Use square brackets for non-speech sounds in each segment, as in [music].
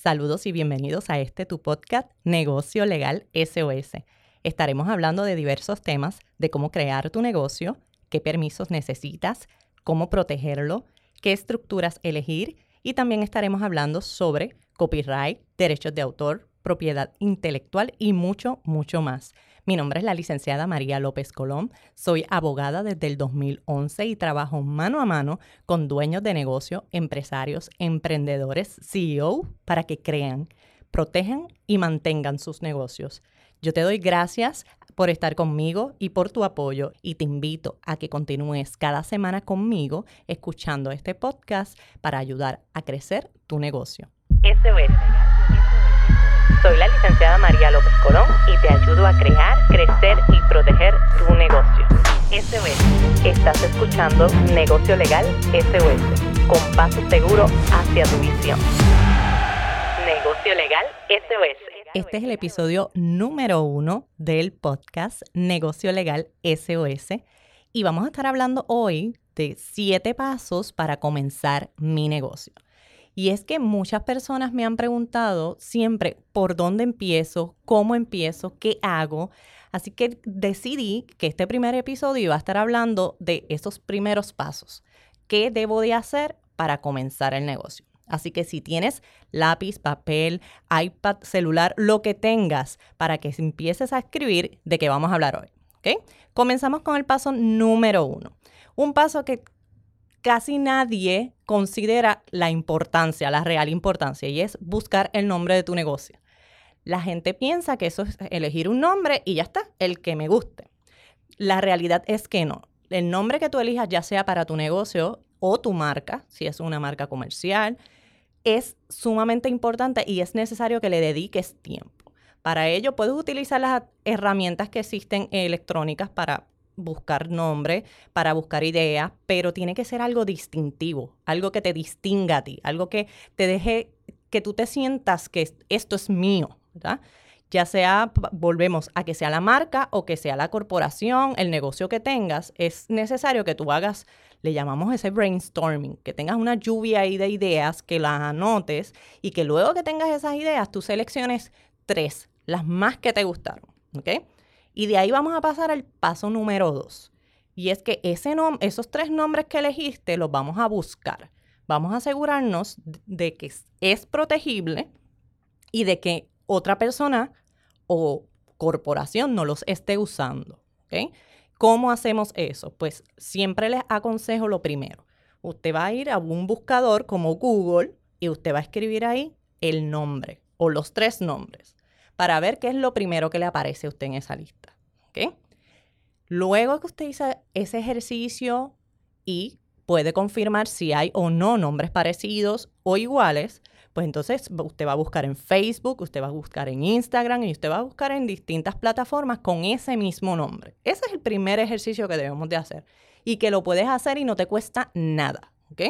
Saludos y bienvenidos a este tu podcast Negocio Legal SOS. Estaremos hablando de diversos temas de cómo crear tu negocio, qué permisos necesitas, cómo protegerlo, qué estructuras elegir y también estaremos hablando sobre copyright, derechos de autor, propiedad intelectual y mucho, mucho más. Mi nombre es la licenciada María López Colón. Soy abogada desde el 2011 y trabajo mano a mano con dueños de negocio, empresarios, emprendedores, CEO, para que crean, protejan y mantengan sus negocios. Yo te doy gracias por estar conmigo y por tu apoyo y te invito a que continúes cada semana conmigo escuchando este podcast para ayudar a crecer tu negocio. SOS. Soy la licenciada María López Colón y te ayudo a crear, crecer y proteger tu negocio. SOS. Estás escuchando Negocio Legal SOS, con paso seguro hacia tu visión. Negocio Legal SOS. Este es el episodio número uno del podcast Negocio Legal SOS y vamos a estar hablando hoy de siete pasos para comenzar mi negocio. Y es que muchas personas me han preguntado siempre por dónde empiezo, cómo empiezo, qué hago. Así que decidí que este primer episodio iba a estar hablando de esos primeros pasos. ¿Qué debo de hacer para comenzar el negocio? Así que si tienes lápiz, papel, iPad, celular, lo que tengas para que empieces a escribir de qué vamos a hablar hoy. ¿ok? Comenzamos con el paso número uno. Un paso que casi nadie considera la importancia, la real importancia, y es buscar el nombre de tu negocio. La gente piensa que eso es elegir un nombre y ya está, el que me guste. La realidad es que no. El nombre que tú elijas, ya sea para tu negocio o tu marca, si es una marca comercial, es sumamente importante y es necesario que le dediques tiempo. Para ello, puedes utilizar las herramientas que existen electrónicas para buscar nombre, para buscar ideas, pero tiene que ser algo distintivo, algo que te distinga a ti, algo que te deje que tú te sientas que esto es mío, ¿verdad? Ya sea, volvemos a que sea la marca o que sea la corporación, el negocio que tengas, es necesario que tú hagas, le llamamos ese brainstorming, que tengas una lluvia ahí de ideas, que las anotes y que luego que tengas esas ideas, tú selecciones tres, las más que te gustaron, ¿ok? Y de ahí vamos a pasar al paso número dos. Y es que esos tres nombres que elegiste los vamos a buscar. Vamos a asegurarnos de que es protegible y de que otra persona o corporación no los esté usando. ¿Cómo hacemos eso? Pues siempre les aconsejo lo primero. Usted va a ir a un buscador como Google y usted va a escribir ahí el nombre o los tres nombres para ver qué es lo primero que le aparece a usted en esa lista. ¿ok? Luego que usted hizo ese ejercicio y puede confirmar si hay o no nombres parecidos o iguales, pues entonces usted va a buscar en Facebook, usted va a buscar en Instagram y usted va a buscar en distintas plataformas con ese mismo nombre. Ese es el primer ejercicio que debemos de hacer y que lo puedes hacer y no te cuesta nada, ¿ok?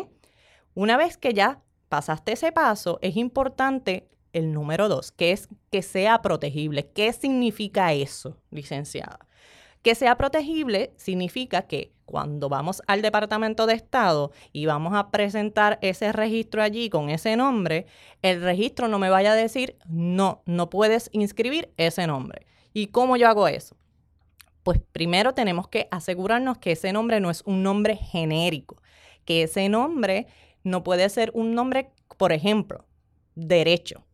Una vez que ya pasaste ese paso, es importante el número dos, que es que sea protegible. ¿Qué significa eso, licenciada? Que sea protegible significa que cuando vamos al Departamento de Estado y vamos a presentar ese registro allí con ese nombre, el registro no me vaya a decir, no, no puedes inscribir ese nombre. ¿Y cómo yo hago eso? Pues primero tenemos que asegurarnos que ese nombre no es un nombre genérico, que ese nombre no puede ser un nombre, por ejemplo, derecho.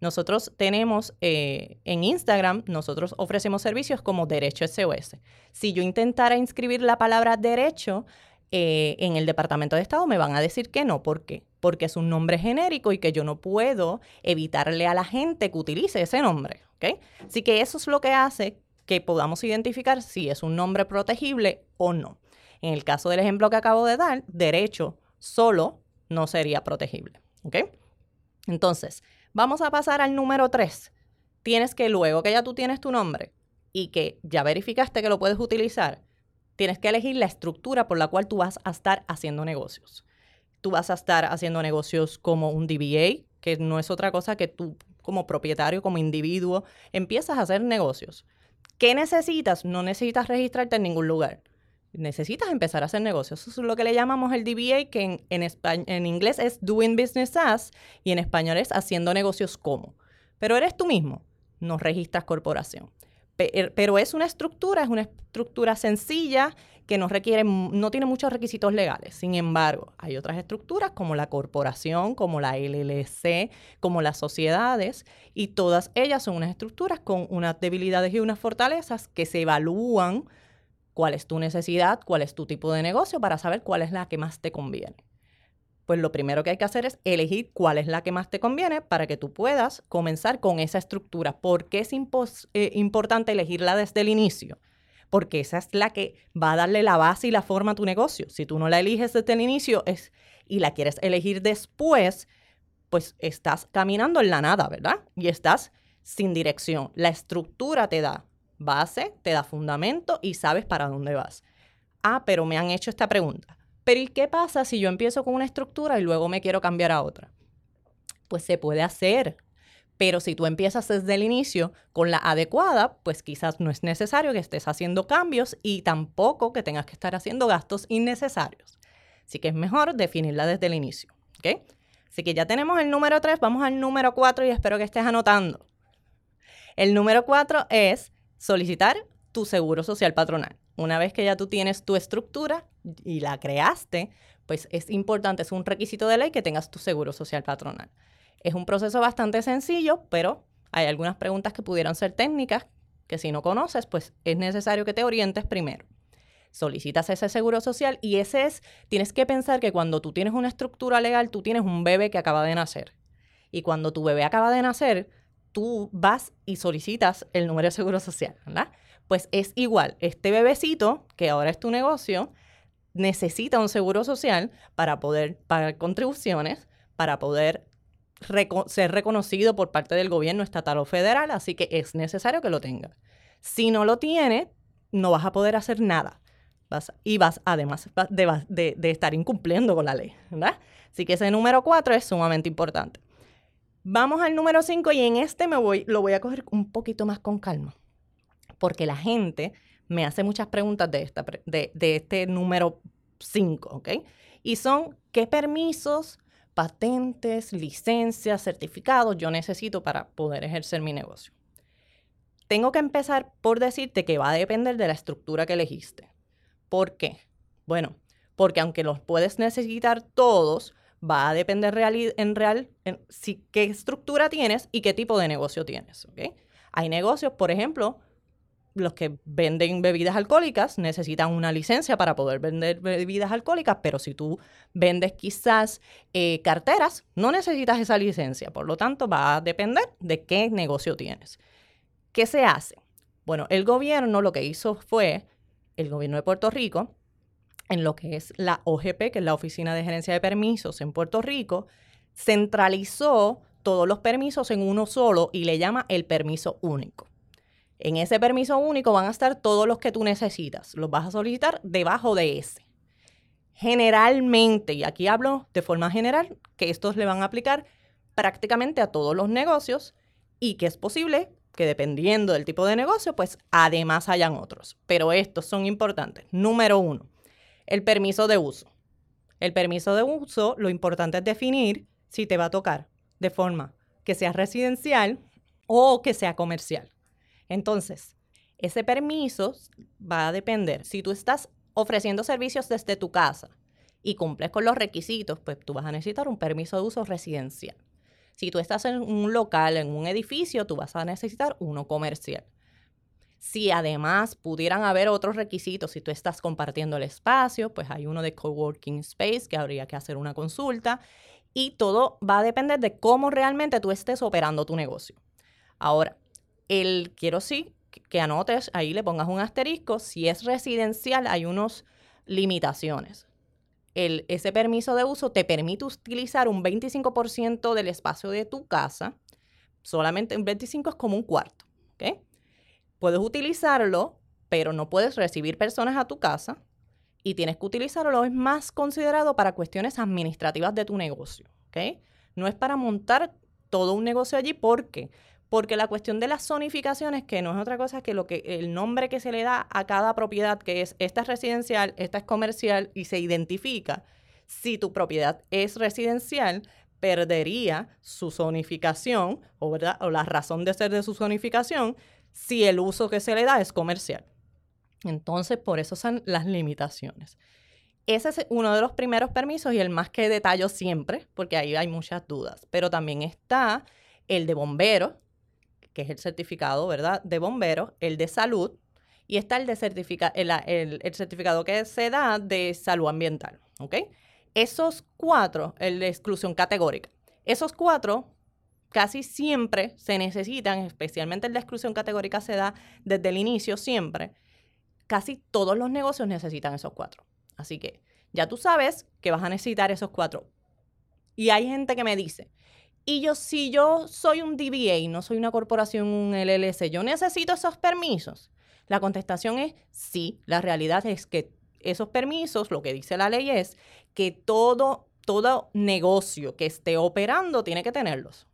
Nosotros tenemos eh, en Instagram, nosotros ofrecemos servicios como Derecho SOS. Si yo intentara inscribir la palabra derecho eh, en el Departamento de Estado, me van a decir que no. ¿Por qué? Porque es un nombre genérico y que yo no puedo evitarle a la gente que utilice ese nombre. ¿ok? Así que eso es lo que hace que podamos identificar si es un nombre protegible o no. En el caso del ejemplo que acabo de dar, derecho solo no sería protegible. ¿ok? Entonces, vamos a pasar al número 3. Tienes que luego que ya tú tienes tu nombre y que ya verificaste que lo puedes utilizar, tienes que elegir la estructura por la cual tú vas a estar haciendo negocios. Tú vas a estar haciendo negocios como un DBA, que no es otra cosa que tú como propietario, como individuo, empiezas a hacer negocios. ¿Qué necesitas? No necesitas registrarte en ningún lugar. Necesitas empezar a hacer negocios. Eso es lo que le llamamos el DBA, que en, en, inglés es Doing Business As y en español es Haciendo negocios como. Pero eres tú mismo, no registras corporación. Er, pero es una estructura, es una estructura sencilla que no requiere, no tiene muchos requisitos legales. Sin embargo, hay otras estructuras como la corporación, como la LLC, como las sociedades, y todas ellas son unas estructuras con unas debilidades y unas fortalezas que se evalúan cuál es tu necesidad, cuál es tu tipo de negocio para saber cuál es la que más te conviene pues lo primero que hay que hacer es elegir cuál es la que más te conviene para que tú puedas comenzar con esa estructura. ¿Por qué es eh, importante elegirla desde el inicio? Porque esa es la que va a darle la base y la forma a tu negocio. Si tú no la eliges desde el inicio es, y la quieres elegir después, pues estás caminando en la nada, ¿verdad? Y estás sin dirección. La estructura te da base, te da fundamento y sabes para dónde vas. Ah, pero me han hecho esta pregunta. Pero ¿y qué pasa si yo empiezo con una estructura y luego me quiero cambiar a otra? Pues se puede hacer. Pero si tú empiezas desde el inicio con la adecuada, pues quizás no es necesario que estés haciendo cambios y tampoco que tengas que estar haciendo gastos innecesarios. Así que es mejor definirla desde el inicio. ¿ok? Así que ya tenemos el número 3, vamos al número 4 y espero que estés anotando. El número 4 es solicitar tu seguro social patronal. Una vez que ya tú tienes tu estructura y la creaste, pues es importante, es un requisito de ley que tengas tu seguro social patronal. Es un proceso bastante sencillo, pero hay algunas preguntas que pudieran ser técnicas que si no conoces, pues es necesario que te orientes primero. Solicitas ese seguro social y ese es, tienes que pensar que cuando tú tienes una estructura legal, tú tienes un bebé que acaba de nacer. Y cuando tu bebé acaba de nacer, tú vas y solicitas el número de seguro social, ¿verdad? Pues es igual, este bebecito, que ahora es tu negocio, necesita un seguro social para poder pagar contribuciones, para poder ser reconocido por parte del gobierno estatal o federal, así que es necesario que lo tenga. Si no lo tiene, no vas a poder hacer nada. y vas, además de, de, estar incumpliendo con la ley, ¿verdad? Así que ese número 4 es sumamente importante. Vamos al número 5 y en este me voy, lo voy a coger un poquito más con calma porque la gente me hace muchas preguntas de, esta, de, este número 5, ¿ok? Y son, ¿qué permisos, patentes, licencias, certificados yo necesito para poder ejercer mi negocio? Tengo que empezar por decirte que va a depender de la estructura que elegiste. ¿Por qué? Bueno, porque aunque los puedes necesitar todos, va a depender en real si, qué estructura tienes y qué tipo de negocio tienes. ¿ok? Hay negocios, por ejemplo, los que venden bebidas alcohólicas necesitan una licencia para poder vender bebidas alcohólicas, pero si tú vendes quizás eh, carteras, no necesitas esa licencia. Por lo tanto, va a depender de qué negocio tienes. ¿Qué se hace? Bueno, el gobierno lo que hizo fue, el gobierno de Puerto Rico, en lo que es la OGP, que es la Oficina de Gerencia de Permisos en Puerto Rico, centralizó todos los permisos en uno solo y le llama el permiso único. En ese permiso único van a estar todos los que tú necesitas. Los vas a solicitar debajo de ese. Generalmente, y aquí hablo de forma general, que estos le van a aplicar prácticamente a todos los negocios y que es posible que dependiendo del tipo de negocio, pues además hayan otros. Pero estos son importantes. Número uno, el permiso de uso. El permiso de uso, lo importante es definir si te va a tocar de forma que sea residencial o que sea comercial. Entonces, ese permiso va a depender. Si tú estás ofreciendo servicios desde tu casa y cumples con los requisitos, pues tú vas a necesitar un permiso de uso residencial. Si tú estás en un local, en un edificio, tú vas a necesitar uno comercial. Si además pudieran haber otros requisitos, si tú estás compartiendo el espacio, pues hay uno de coworking space que habría que hacer una consulta y todo va a depender de cómo realmente tú estés operando tu negocio. Ahora, el quiero sí que anotes, ahí le pongas un asterisco. Si es residencial, hay unas limitaciones. El, ese permiso de uso te permite utilizar un 25% del espacio de tu casa. Solamente un 25 es como un cuarto. Puedes utilizarlo, pero no puedes recibir personas a tu casa y tienes que utilizarlo. Es más considerado para cuestiones administrativas de tu negocio. ¿okay? No es para montar todo un negocio allí porque Porque la cuestión de las zonificaciones, que no es otra cosa que lo que el nombre que se le da a cada propiedad, que es esta es residencial, esta es comercial y se identifica. Si tu propiedad es residencial, perdería su zonificación o, o la razón de ser de su zonificación si el uso que se le da es comercial. Entonces, por eso son las limitaciones. Ese es uno de los primeros permisos y el más que detallo siempre, porque ahí hay muchas dudas. Pero también está el de bombero, que es el certificado, ¿verdad? De bombero, el de salud, y está el, de certifica el, certificado que se da de salud ambiental, ¿ok? Esos cuatro, el de exclusión categórica, esos cuatro casi siempre se necesitan, especialmente el de exclusión categórica se da desde el inicio siempre, casi todos los negocios necesitan esos cuatro. Así que ya tú sabes que vas a necesitar esos cuatro. Y hay gente que me dice, y yo, si yo soy un DBA, no soy una corporación, un LLC, ¿yo necesito esos permisos? La contestación es sí. La realidad es que esos permisos, lo que dice la ley es que todo, todo negocio que esté operando tiene que tenerlos.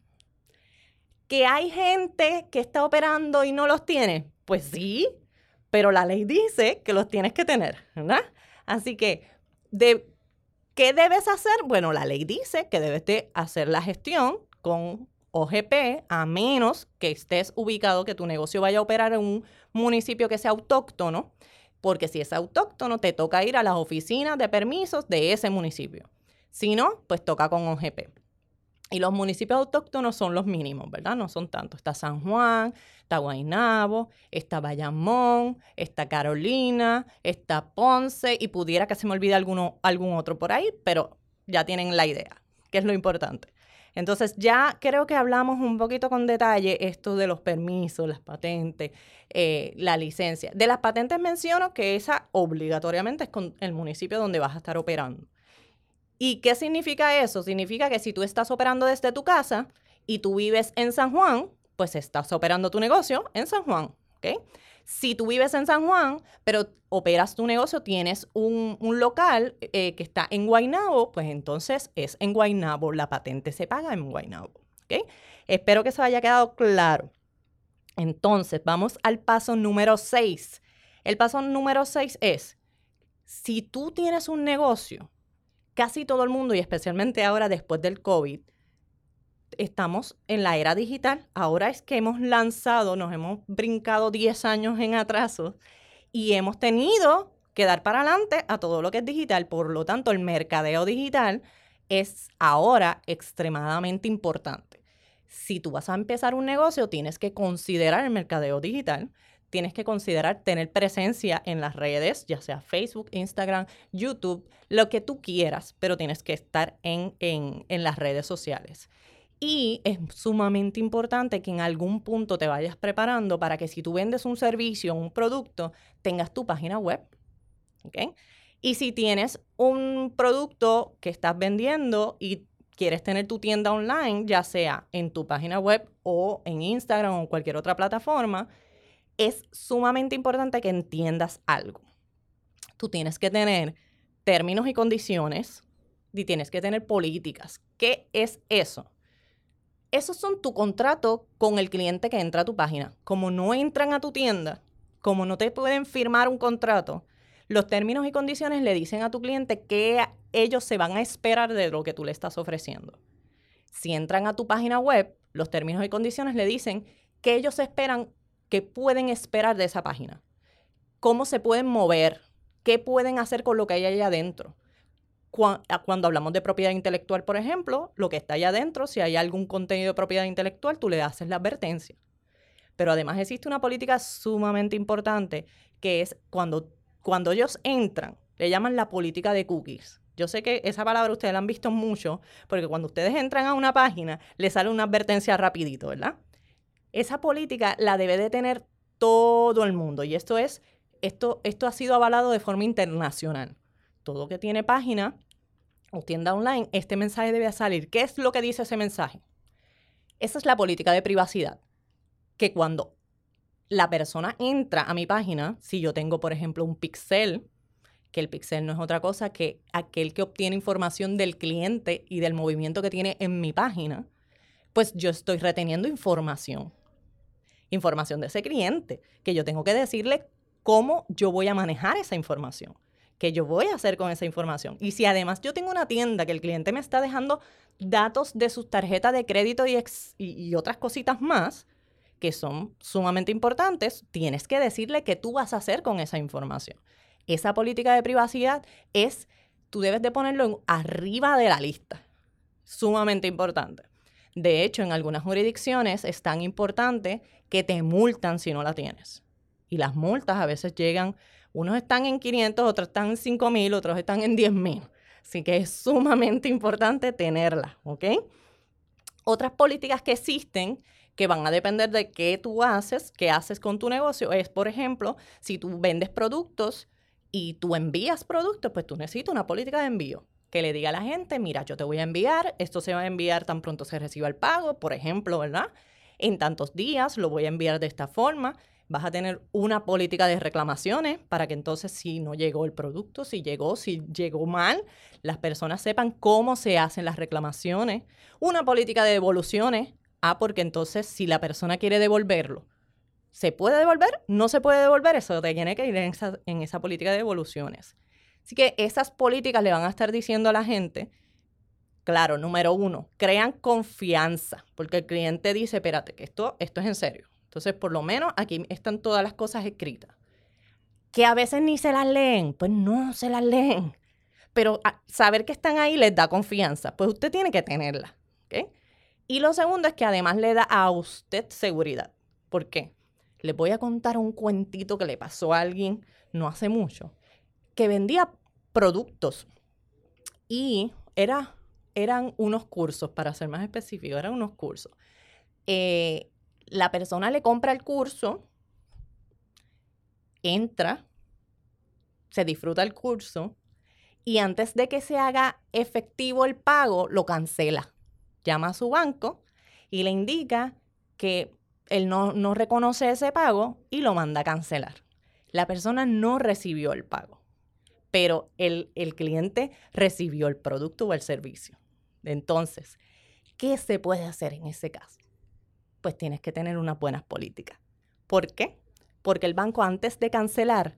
¿Que hay gente que está operando y no los tiene? Pues sí, pero la ley dice que los tienes que tener, ¿verdad? Así que de ¿Qué debes hacer? Bueno, la ley dice que debes de hacer la gestión con OGP a menos que estés ubicado, que tu negocio vaya a operar en un municipio que sea autóctono, porque si es autóctono te toca ir a las oficinas de permisos de ese municipio. Si no, pues toca con OGP. Y los municipios autóctonos son los mínimos, ¿verdad? No son tantos. Está San Juan, está Guaynabo, está Bayamón, está Carolina, está Ponce y pudiera que se me olvide alguno, algún otro por ahí, pero ya tienen la idea, que es lo importante. Entonces ya creo que hablamos un poquito con detalle esto de los permisos, las patentes, eh, la licencia. De las patentes menciono que esa obligatoriamente es con el municipio donde vas a estar operando. ¿Y qué significa eso? Significa que si tú estás operando desde tu casa y tú vives en San Juan, pues estás operando tu negocio en San Juan, ¿ok? Si tú vives en San Juan, pero operas tu negocio, tienes un, local eh, que está en Guaynabo, pues entonces es en Guaynabo, la patente se paga en Guaynabo, ¿ok? Espero que eso haya quedado claro. Entonces, vamos al paso número 6. El paso número 6 es, si tú tienes un negocio casi todo el mundo, y especialmente ahora después del COVID, estamos en la era digital. Ahora es que hemos lanzado, nos hemos brincado 10 años en atraso y hemos tenido que dar para adelante a todo lo que es digital. Por lo tanto, el mercadeo digital es ahora extremadamente importante. Si tú vas a empezar un negocio, tienes que considerar el mercadeo digital tienes que considerar tener presencia en las redes, ya sea Facebook, Instagram, YouTube, lo que tú quieras, pero tienes que estar en, las redes sociales. Y es sumamente importante que en algún punto te vayas preparando para que si tú vendes un servicio un producto, tengas tu página web. Y si tienes un producto que estás vendiendo y quieres tener tu tienda online, ya sea en tu página web o en Instagram o cualquier otra plataforma, es sumamente importante que entiendas algo. Tú tienes que tener términos y condiciones y tienes que tener políticas. ¿Qué es eso? Esos son tu contrato con el cliente que entra a tu página. Como no entran a tu tienda, como no te pueden firmar un contrato, los términos y condiciones le dicen a tu cliente que ellos se van a esperar de lo que tú le estás ofreciendo. Si entran a tu página web, los términos y condiciones le dicen que ellos esperan ¿Qué pueden esperar de esa página? ¿Cómo se pueden mover? ¿Qué pueden hacer con lo que hay allá adentro? Cuando hablamos de propiedad intelectual, por ejemplo, lo que está allá adentro, si hay algún contenido de propiedad intelectual, tú le haces la advertencia. Pero además existe una política sumamente importante que es cuando, cuando ellos entran, le llaman la política de cookies. Yo sé que esa palabra ustedes la han visto mucho, porque cuando ustedes entran a una página, les sale una advertencia rapidito, ¿verdad? Esa política la debe de tener todo el mundo y esto es, esto, esto ha sido avalado de forma internacional. Todo que tiene página o tienda online, este mensaje debe salir. ¿Qué es lo que dice ese mensaje? Esa es la política de privacidad. Que cuando la persona entra a mi página, si yo tengo, por ejemplo, un pixel, que el pixel no es otra cosa que aquel que obtiene información del cliente y del movimiento que tiene en mi página, pues yo estoy reteniendo información información de ese cliente, que yo tengo que decirle cómo yo voy a manejar esa información, qué yo voy a hacer con esa información. Y si además yo tengo una tienda que el cliente me está dejando datos de sus tarjetas de crédito y, otras cositas más, que son sumamente importantes, tienes que decirle qué tú vas a hacer con esa información. Esa política de privacidad es, tú debes de ponerlo arriba de la lista. Sumamente importante. De hecho, en algunas jurisdicciones es tan importante que te multan si no la tienes. Y las multas a veces llegan, unos están en 500, otros están en 5 mil, otros están en 10 mil. Así que es sumamente importante tenerla, ¿ok? Otras políticas que existen que van a depender de qué tú haces, qué haces con tu negocio, es, por ejemplo, si tú vendes productos y tú envías productos, pues tú necesitas una política de envío que le diga a la gente, mira, yo te voy a enviar, esto se va a enviar tan pronto se reciba el pago, por ejemplo, ¿verdad? En tantos días lo voy a enviar de esta forma. Vas a tener una política de reclamaciones para que entonces si no llegó el producto, si llegó, si llegó mal, las personas sepan cómo se hacen las reclamaciones. Una política de devoluciones. Ah, porque entonces si la persona quiere devolverlo, ¿se puede devolver? ¿No se puede devolver? Eso tiene que ir en esa, en esa política de devoluciones. Así que esas políticas le van a estar diciendo a la gente, claro, número uno, crean confianza, porque el cliente dice, espérate, que esto, esto es en serio. Entonces, por lo menos aquí están todas las cosas escritas. Que a veces ni se las leen, pues no se las leen. Pero saber que están ahí les da confianza, pues usted tiene que tenerla. Y lo segundo es que además le da a usted seguridad. ¿Por qué? Les voy a contar un cuentito que le pasó a alguien no hace mucho que vendía productos y era, eran unos cursos, para ser más específico, eran unos cursos. Eh, la persona le compra el curso, entra, se disfruta el curso y antes de que se haga efectivo el pago, lo cancela. Llama a su banco y le indica que él no, no reconoce ese pago y lo manda a cancelar. La persona no recibió el pago pero el, cliente recibió el producto o el servicio. Entonces, ¿qué se puede hacer en ese caso? Pues tienes que tener unas buenas políticas. ¿Por qué? Porque el banco antes de cancelar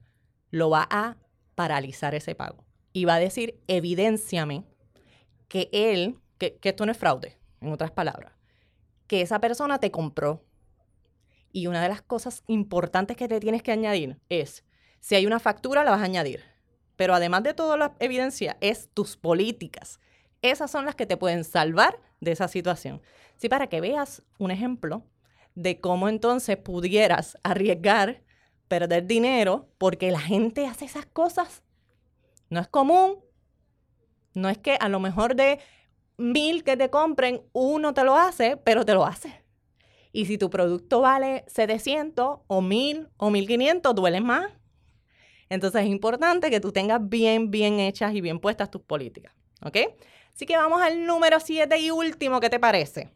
lo va a paralizar ese pago y va a decir, evidenciame que él, que, que esto no es fraude, en otras palabras, que esa persona te compró. Y una de las cosas importantes que te tienes que añadir es, si hay una factura, la vas a añadir pero además de toda la evidencia, es tus políticas. Esas son las que te pueden salvar de esa situación. Sí, para que veas un ejemplo de cómo entonces pudieras arriesgar, perder dinero, porque la gente hace esas cosas. No es común. No es que a lo mejor de mil que te compren, uno te lo hace, pero te lo hace. Y si tu producto vale 700 o 1000 o 1500, duele más. Entonces es importante que tú tengas bien, bien hechas y bien puestas tus políticas. ¿Ok? Así que vamos al número 7 y último, ¿qué te parece?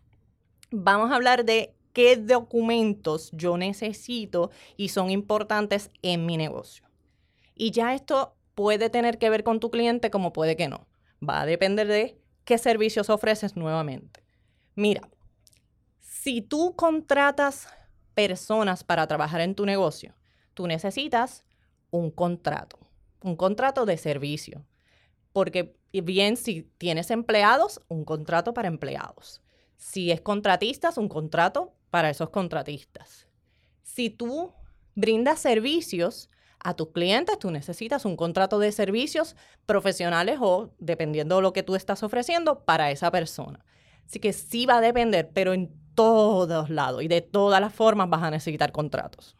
Vamos a hablar de qué documentos yo necesito y son importantes en mi negocio. Y ya esto puede tener que ver con tu cliente como puede que no. Va a depender de qué servicios ofreces nuevamente. Mira, si tú contratas personas para trabajar en tu negocio, tú necesitas un contrato, un contrato de servicio. Porque bien, si tienes empleados, un contrato para empleados. Si es contratistas, un contrato para esos contratistas. Si tú brindas servicios a tus clientes, tú necesitas un contrato de servicios profesionales o dependiendo de lo que tú estás ofreciendo para esa persona. Así que sí va a depender, pero en todos lados y de todas las formas vas a necesitar contratos.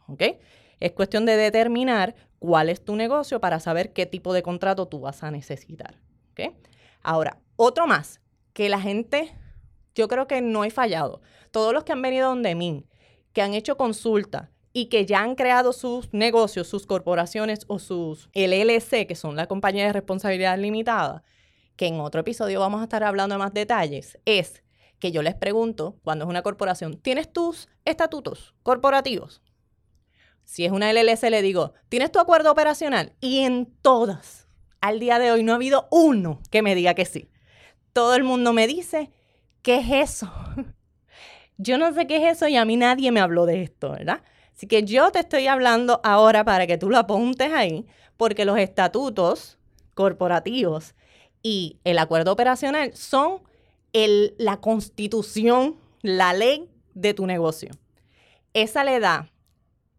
Es cuestión de determinar cuál es tu negocio para saber qué tipo de contrato tú vas a necesitar. Ahora, otro más, que la gente, yo creo que no he fallado. Todos los que han venido donde mí, que han hecho consulta y que ya han creado sus negocios, sus corporaciones o sus LLC, que son la compañía de responsabilidad limitada, que en otro episodio vamos a estar hablando de más detalles, es que yo les pregunto, cuando es una corporación, ¿tienes tus estatutos corporativos? Si es una LLC, le digo, ¿tienes tu acuerdo operacional? Y en todas, al día de hoy, no ha habido uno que me diga que sí. Todo el mundo me dice, ¿qué es eso? [laughs] yo no sé qué es eso y a mí nadie me habló de esto, ¿verdad? Así que yo te estoy hablando ahora para que tú lo apuntes ahí, porque los estatutos corporativos y el acuerdo operacional son el, la constitución, la ley de tu negocio. Esa le da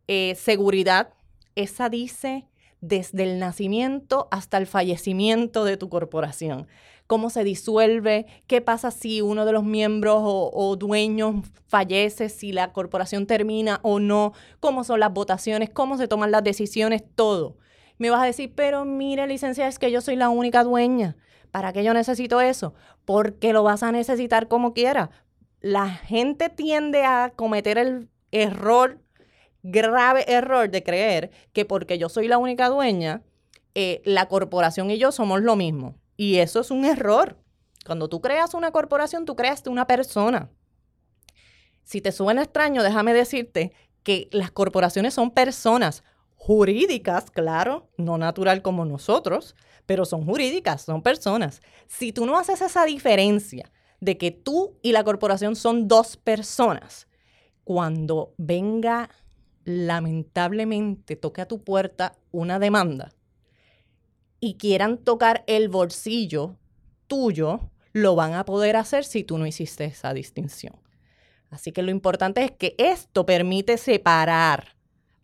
eh, seguridad, esa dice desde el nacimiento hasta el fallecimiento de tu corporación. Cómo se disuelve, qué pasa si uno de los miembros o, o, dueños fallece, si la corporación termina o no, cómo son las votaciones, cómo se toman las decisiones, todo. Me vas a decir, pero mire, licencia, es que yo soy la única dueña. ¿Para qué yo necesito eso? Porque lo vas a necesitar como quiera. La gente tiende a cometer el error grave error de creer que porque yo soy la única dueña, eh, la corporación y yo somos lo mismo. Y eso es un error. Cuando tú creas una corporación, tú creaste una persona. Si te suena extraño, déjame decirte que las corporaciones son personas jurídicas, claro, no natural como nosotros, pero son jurídicas, son personas. Si tú no haces esa diferencia de que tú y la corporación son dos personas, cuando venga lamentablemente toque a tu puerta una demanda y quieran tocar el bolsillo tuyo, lo van a poder hacer si tú no hiciste esa distinción. Así que lo importante es que esto permite separar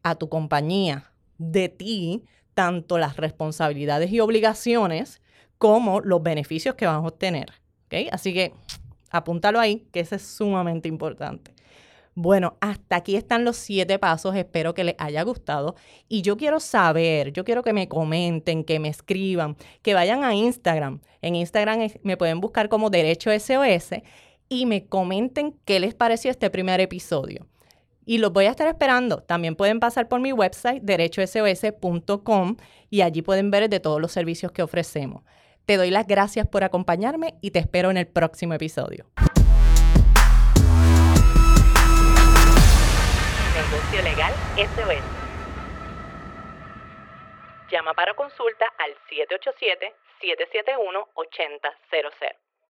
a tu compañía de ti tanto las responsabilidades y obligaciones como los beneficios que van a obtener. Así que apúntalo ahí, que eso es sumamente importante. Bueno, hasta aquí están los siete pasos. Espero que les haya gustado. Y yo quiero saber, yo quiero que me comenten, que me escriban, que vayan a Instagram. En Instagram me pueden buscar como Derecho SOS y me comenten qué les pareció este primer episodio. Y los voy a estar esperando. También pueden pasar por mi website, derechosos.com, y allí pueden ver de todos los servicios que ofrecemos. Te doy las gracias por acompañarme y te espero en el próximo episodio. Legal SOS. Llama para consulta al 787-771-8000.